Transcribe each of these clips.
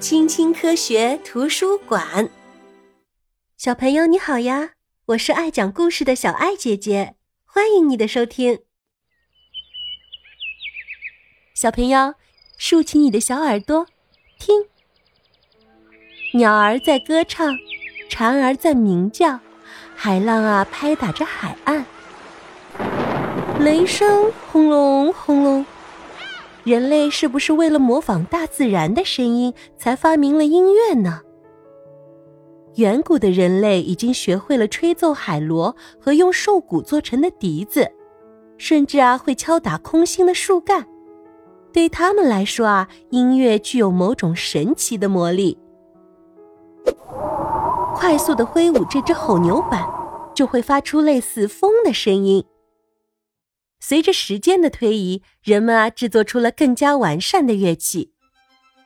青青科学图书馆，小朋友你好呀！我是爱讲故事的小爱姐姐，欢迎你的收听。小朋友，竖起你的小耳朵，听，鸟儿在歌唱，蝉儿在鸣叫，海浪啊拍打着海岸，雷声轰隆轰隆。人类是不是为了模仿大自然的声音才发明了音乐呢？远古的人类已经学会了吹奏海螺和用兽骨做成的笛子，甚至啊会敲打空心的树干。对他们来说啊，音乐具有某种神奇的魔力。快速的挥舞这只吼牛板，就会发出类似风的声音。随着时间的推移，人们啊制作出了更加完善的乐器。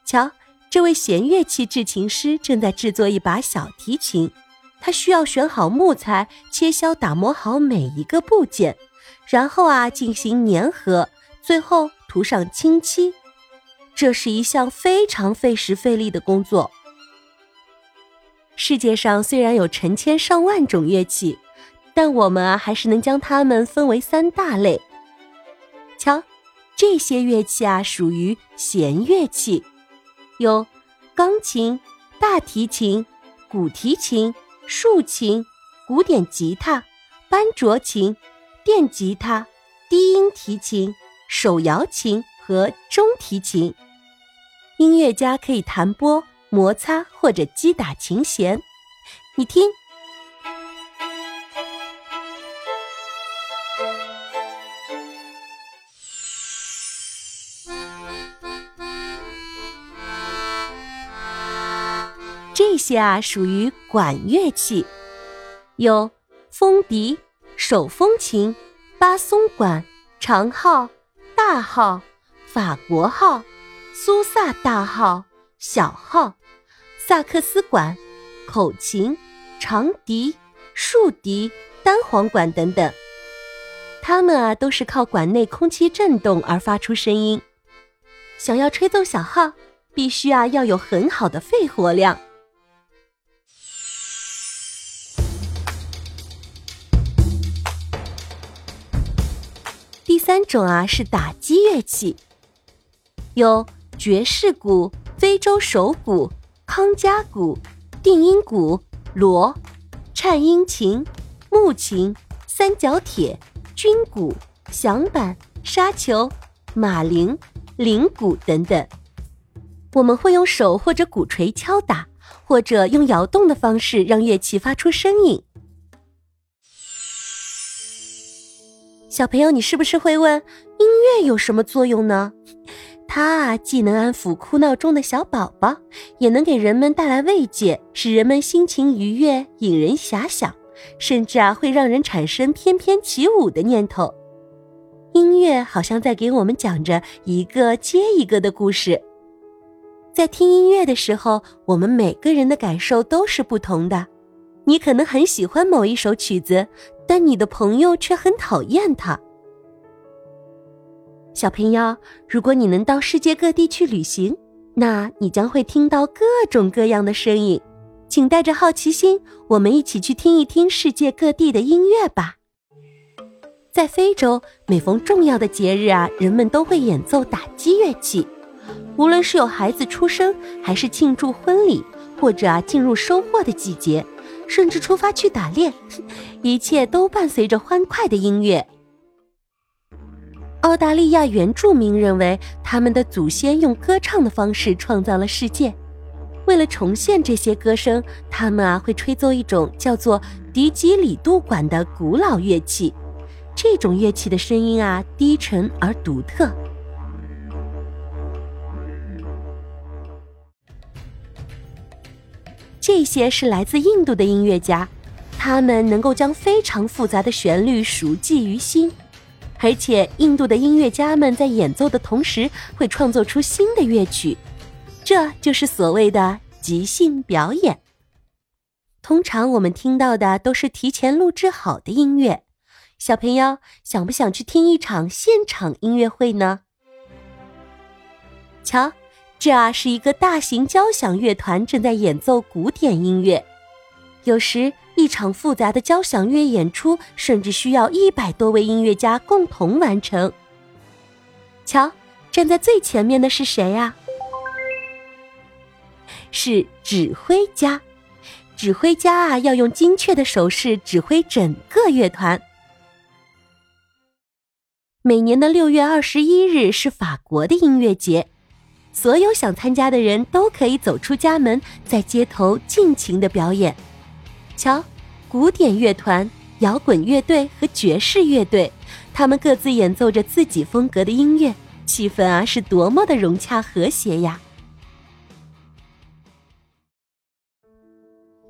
瞧，这位弦乐器制琴师正在制作一把小提琴。他需要选好木材，切削打磨好每一个部件，然后啊进行粘合，最后涂上清漆。这是一项非常费时费力的工作。世界上虽然有成千上万种乐器。但我们啊，还是能将它们分为三大类。瞧，这些乐器啊，属于弦乐器，有钢琴、大提琴、古提琴、竖琴、古典吉他、班卓琴、电吉他、低音提琴、手摇琴和中提琴。音乐家可以弹拨、摩擦或者击打琴弦。你听。些啊属于管乐器，有风笛、手风琴、巴松管、长号、大号、法国号、苏萨大号、小号、萨克斯管、口琴、长笛、竖笛、单簧管等等。它们啊都是靠管内空气振动而发出声音。想要吹奏小号，必须啊要有很好的肺活量。第三种啊是打击乐器，有爵士鼓、非洲手鼓、康加鼓、定音鼓、锣、颤音琴、木琴、三角铁、军鼓、响板、沙球、马铃、铃鼓等等。我们会用手或者鼓槌敲打，或者用摇动的方式让乐器发出声音。小朋友，你是不是会问，音乐有什么作用呢？它啊，既能安抚哭闹中的小宝宝，也能给人们带来慰藉，使人们心情愉悦，引人遐想，甚至啊，会让人产生翩翩起舞的念头。音乐好像在给我们讲着一个接一个的故事。在听音乐的时候，我们每个人的感受都是不同的。你可能很喜欢某一首曲子。但你的朋友却很讨厌他。小朋友，如果你能到世界各地去旅行，那你将会听到各种各样的声音。请带着好奇心，我们一起去听一听世界各地的音乐吧。在非洲，每逢重要的节日啊，人们都会演奏打击乐器。无论是有孩子出生，还是庆祝婚礼，或者啊进入收获的季节。甚至出发去打猎，一切都伴随着欢快的音乐。澳大利亚原住民认为，他们的祖先用歌唱的方式创造了世界。为了重现这些歌声，他们啊会吹奏一种叫做迪吉里杜管的古老乐器。这种乐器的声音啊低沉而独特。这些是来自印度的音乐家，他们能够将非常复杂的旋律熟记于心，而且印度的音乐家们在演奏的同时会创作出新的乐曲，这就是所谓的即兴表演。通常我们听到的都是提前录制好的音乐，小朋友想不想去听一场现场音乐会呢？瞧。这啊是一个大型交响乐团正在演奏古典音乐。有时，一场复杂的交响乐演出甚至需要一百多位音乐家共同完成。瞧，站在最前面的是谁呀？是指挥家。指挥家啊，要用精确的手势指挥整个乐团。每年的六月二十一日是法国的音乐节。所有想参加的人都可以走出家门，在街头尽情的表演。瞧，古典乐团、摇滚乐队和爵士乐队，他们各自演奏着自己风格的音乐，气氛啊是多么的融洽和谐呀！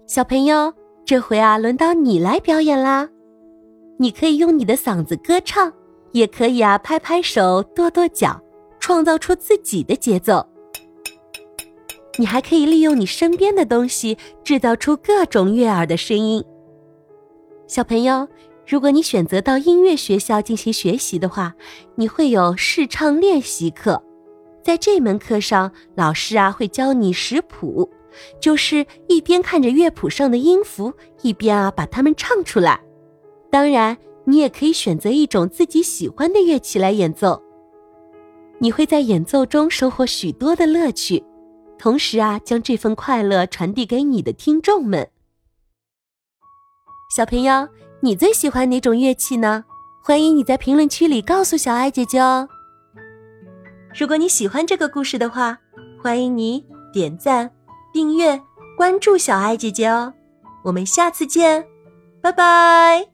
小朋友，这回啊轮到你来表演啦！你可以用你的嗓子歌唱，也可以啊拍拍手、跺跺脚。创造出自己的节奏。你还可以利用你身边的东西，制造出各种悦耳的声音。小朋友，如果你选择到音乐学校进行学习的话，你会有试唱练习课。在这门课上，老师啊会教你识谱，就是一边看着乐谱上的音符，一边啊把它们唱出来。当然，你也可以选择一种自己喜欢的乐器来演奏。你会在演奏中收获许多的乐趣，同时啊，将这份快乐传递给你的听众们。小朋友，你最喜欢哪种乐器呢？欢迎你在评论区里告诉小爱姐姐哦。如果你喜欢这个故事的话，欢迎你点赞、订阅、关注小爱姐姐哦。我们下次见，拜拜。